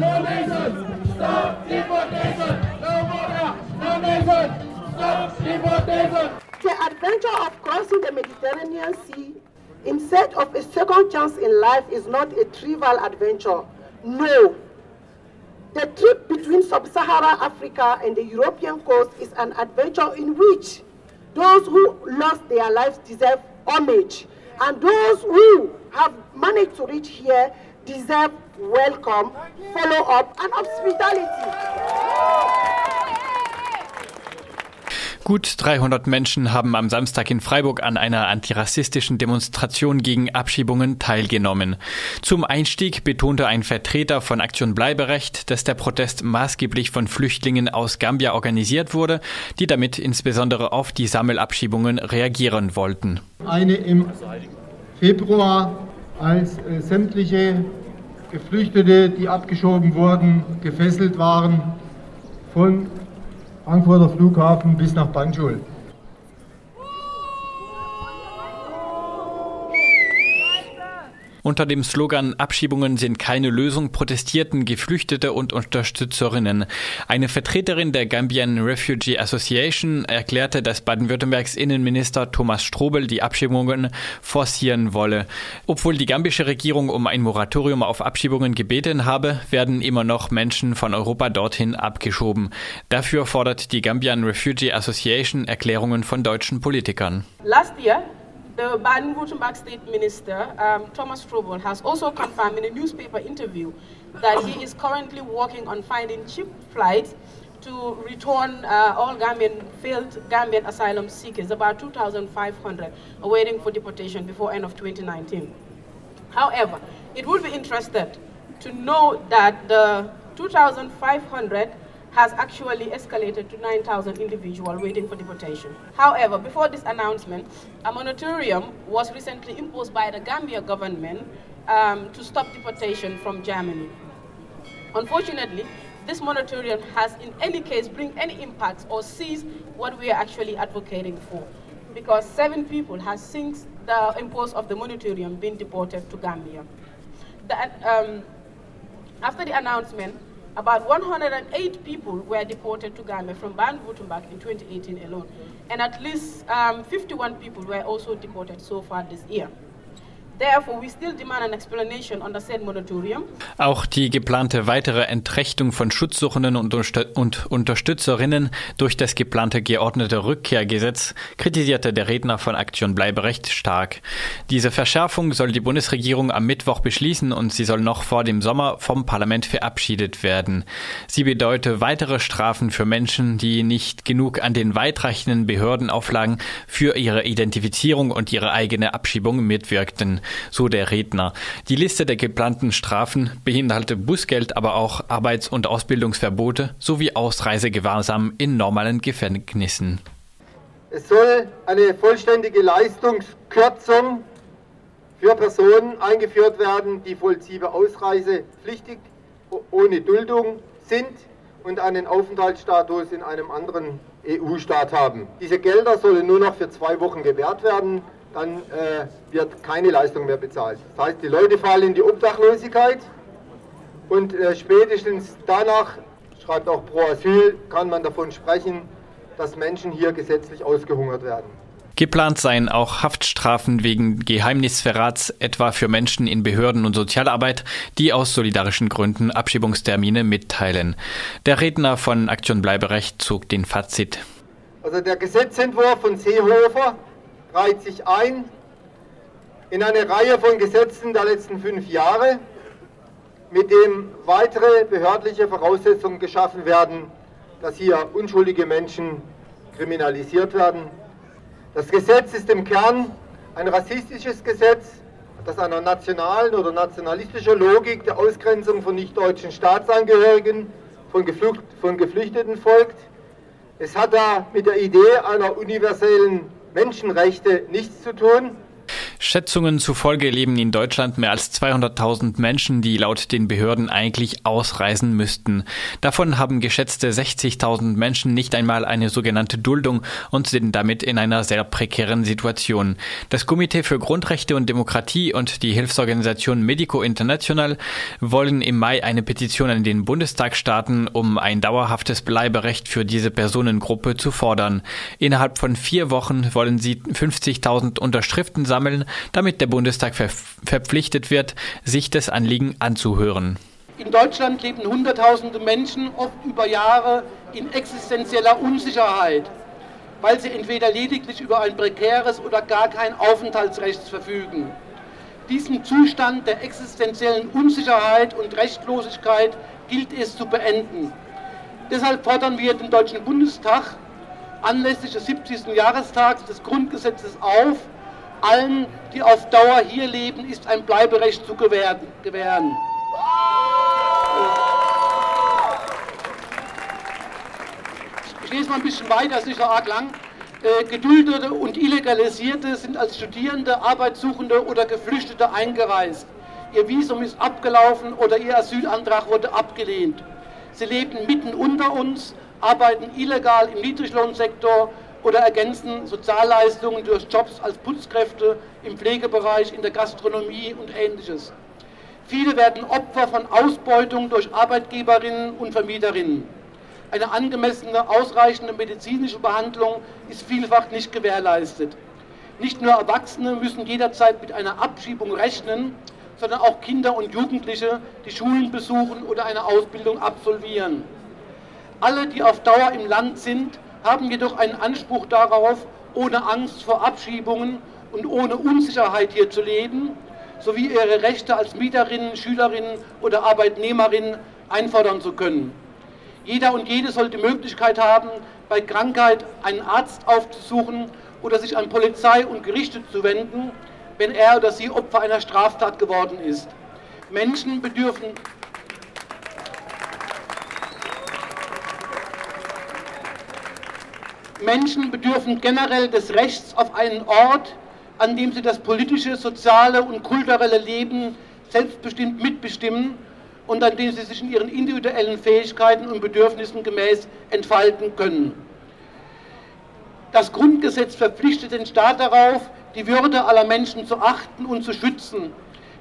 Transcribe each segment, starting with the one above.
no nation, stop deportation, no border, no nation, stop deportation. The adventure of crossing the Mediterranean Sea in search of a second chance in life is not a trivial adventure. No. The trip between sub-Saharan Africa and the European coast is an adventure in which those who lost their lives deserve homage, and those who have managed to reach here deserve welcome, follow up, and hospitality. Gut 300 Menschen haben am Samstag in Freiburg an einer antirassistischen Demonstration gegen Abschiebungen teilgenommen. Zum Einstieg betonte ein Vertreter von Aktion Bleiberecht, dass der Protest maßgeblich von Flüchtlingen aus Gambia organisiert wurde, die damit insbesondere auf die Sammelabschiebungen reagieren wollten. Eine im Februar, als äh, sämtliche Geflüchtete, die abgeschoben wurden, gefesselt waren, von Frankfurter Flughafen bis nach Banjul. Unter dem Slogan Abschiebungen sind keine Lösung protestierten Geflüchtete und Unterstützerinnen. Eine Vertreterin der Gambian Refugee Association erklärte, dass Baden-Württembergs Innenminister Thomas Strobel die Abschiebungen forcieren wolle. Obwohl die gambische Regierung um ein Moratorium auf Abschiebungen gebeten habe, werden immer noch Menschen von Europa dorthin abgeschoben. Dafür fordert die Gambian Refugee Association Erklärungen von deutschen Politikern. Last year, the Baden-Württemberg State Minister, um, Thomas Strobel, has also confirmed in a newspaper interview that he is currently working on finding cheap flights to return uh, all Gambian, failed Gambian asylum seekers, about 2,500, awaiting for deportation before end of 2019. However, it would be interesting to know that the 2,500 has actually escalated to 9,000 individuals waiting for deportation. However, before this announcement, a moratorium was recently imposed by the Gambia government um, to stop deportation from Germany. Unfortunately, this moratorium has in any case bring any impacts or sees what we are actually advocating for. Because seven people has since the impose of the moratorium been deported to Gambia. The, um, after the announcement, about 108 people were deported to Ghana from Baden-Württemberg in 2018 alone, and at least um, 51 people were also deported so far this year. Auch die geplante weitere Entrechtung von Schutzsuchenden und, und Unterstützerinnen durch das geplante geordnete Rückkehrgesetz kritisierte der Redner von Aktion Bleiberecht stark. Diese Verschärfung soll die Bundesregierung am Mittwoch beschließen und sie soll noch vor dem Sommer vom Parlament verabschiedet werden. Sie bedeute weitere Strafen für Menschen, die nicht genug an den weitreichenden Behördenauflagen für ihre Identifizierung und ihre eigene Abschiebung mitwirkten so der Redner. Die Liste der geplanten Strafen beinhalte Bußgeld, aber auch Arbeits- und Ausbildungsverbote sowie Ausreisegewahrsam in normalen Gefängnissen. Es soll eine vollständige Leistungskürzung für Personen eingeführt werden, die vollzieher ausreisepflichtig ohne Duldung sind und einen Aufenthaltsstatus in einem anderen EU-Staat haben. Diese Gelder sollen nur noch für zwei Wochen gewährt werden dann äh, wird keine Leistung mehr bezahlt. Das heißt, die Leute fallen in die Obdachlosigkeit und äh, spätestens danach, schreibt auch Pro Asyl, kann man davon sprechen, dass Menschen hier gesetzlich ausgehungert werden. Geplant seien auch Haftstrafen wegen Geheimnisverrats, etwa für Menschen in Behörden und Sozialarbeit, die aus solidarischen Gründen Abschiebungstermine mitteilen. Der Redner von Aktion Bleiberecht zog den Fazit. Also der Gesetzentwurf von Seehofer reiht sich ein in eine Reihe von Gesetzen der letzten fünf Jahre, mit dem weitere behördliche Voraussetzungen geschaffen werden, dass hier unschuldige Menschen kriminalisiert werden. Das Gesetz ist im Kern ein rassistisches Gesetz, das einer nationalen oder nationalistischer Logik der Ausgrenzung von nicht-deutschen Staatsangehörigen, von, Geflücht von Geflüchteten folgt. Es hat da mit der Idee einer universellen Menschenrechte nichts zu tun. Schätzungen zufolge leben in Deutschland mehr als 200.000 Menschen, die laut den Behörden eigentlich ausreisen müssten. Davon haben geschätzte 60.000 Menschen nicht einmal eine sogenannte Duldung und sind damit in einer sehr prekären Situation. Das Komitee für Grundrechte und Demokratie und die Hilfsorganisation Medico International wollen im Mai eine Petition an den Bundestag starten, um ein dauerhaftes Bleiberecht für diese Personengruppe zu fordern. Innerhalb von vier Wochen wollen sie 50.000 Unterschriften sammeln, damit der Bundestag ver verpflichtet wird, sich das Anliegen anzuhören. In Deutschland leben Hunderttausende Menschen oft über Jahre in existenzieller Unsicherheit, weil sie entweder lediglich über ein prekäres oder gar kein Aufenthaltsrecht verfügen. Diesen Zustand der existenziellen Unsicherheit und Rechtlosigkeit gilt es zu beenden. Deshalb fordern wir den Deutschen Bundestag anlässlich des 70. Jahrestags des Grundgesetzes auf, allen, die auf Dauer hier leben, ist ein Bleiberecht zu gewähren. Ich lese mal ein bisschen weiter, ist nicht so arg lang. Äh, Geduldete und Illegalisierte sind als Studierende, Arbeitssuchende oder Geflüchtete eingereist. Ihr Visum ist abgelaufen oder ihr Asylantrag wurde abgelehnt. Sie leben mitten unter uns, arbeiten illegal im Niedriglohnsektor oder ergänzen Sozialleistungen durch Jobs als Putzkräfte im Pflegebereich, in der Gastronomie und ähnliches. Viele werden Opfer von Ausbeutung durch Arbeitgeberinnen und Vermieterinnen. Eine angemessene, ausreichende medizinische Behandlung ist vielfach nicht gewährleistet. Nicht nur Erwachsene müssen jederzeit mit einer Abschiebung rechnen, sondern auch Kinder und Jugendliche, die Schulen besuchen oder eine Ausbildung absolvieren. Alle, die auf Dauer im Land sind, haben jedoch einen Anspruch darauf, ohne Angst vor Abschiebungen und ohne Unsicherheit hier zu leben, sowie ihre Rechte als Mieterinnen, Schülerinnen oder Arbeitnehmerinnen einfordern zu können. Jeder und jede soll die Möglichkeit haben, bei Krankheit einen Arzt aufzusuchen oder sich an Polizei und Gerichte zu wenden, wenn er oder sie Opfer einer Straftat geworden ist. Menschen bedürfen Menschen bedürfen generell des Rechts auf einen Ort, an dem sie das politische, soziale und kulturelle Leben selbstbestimmt mitbestimmen und an dem sie sich in ihren individuellen Fähigkeiten und Bedürfnissen gemäß entfalten können. Das Grundgesetz verpflichtet den Staat darauf, die Würde aller Menschen zu achten und zu schützen.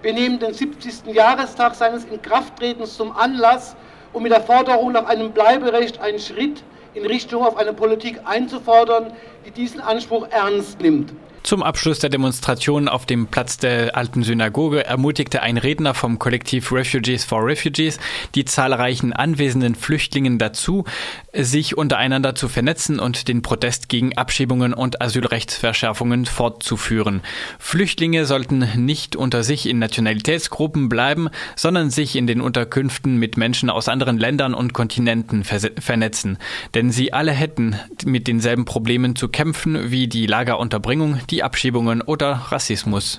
Wir nehmen den 70. Jahrestag seines Inkrafttretens zum Anlass, um mit der Forderung nach einem Bleiberecht einen Schritt in Richtung auf eine Politik einzufordern, die diesen Anspruch ernst nimmt. Zum Abschluss der Demonstration auf dem Platz der alten Synagoge ermutigte ein Redner vom Kollektiv Refugees for Refugees die zahlreichen anwesenden Flüchtlingen dazu, sich untereinander zu vernetzen und den Protest gegen Abschiebungen und Asylrechtsverschärfungen fortzuführen. Flüchtlinge sollten nicht unter sich in Nationalitätsgruppen bleiben, sondern sich in den Unterkünften mit Menschen aus anderen Ländern und Kontinenten vernetzen. Denn sie alle hätten mit denselben Problemen zu kämpfen wie die Lagerunterbringung, die Abschiebungen oder Rassismus.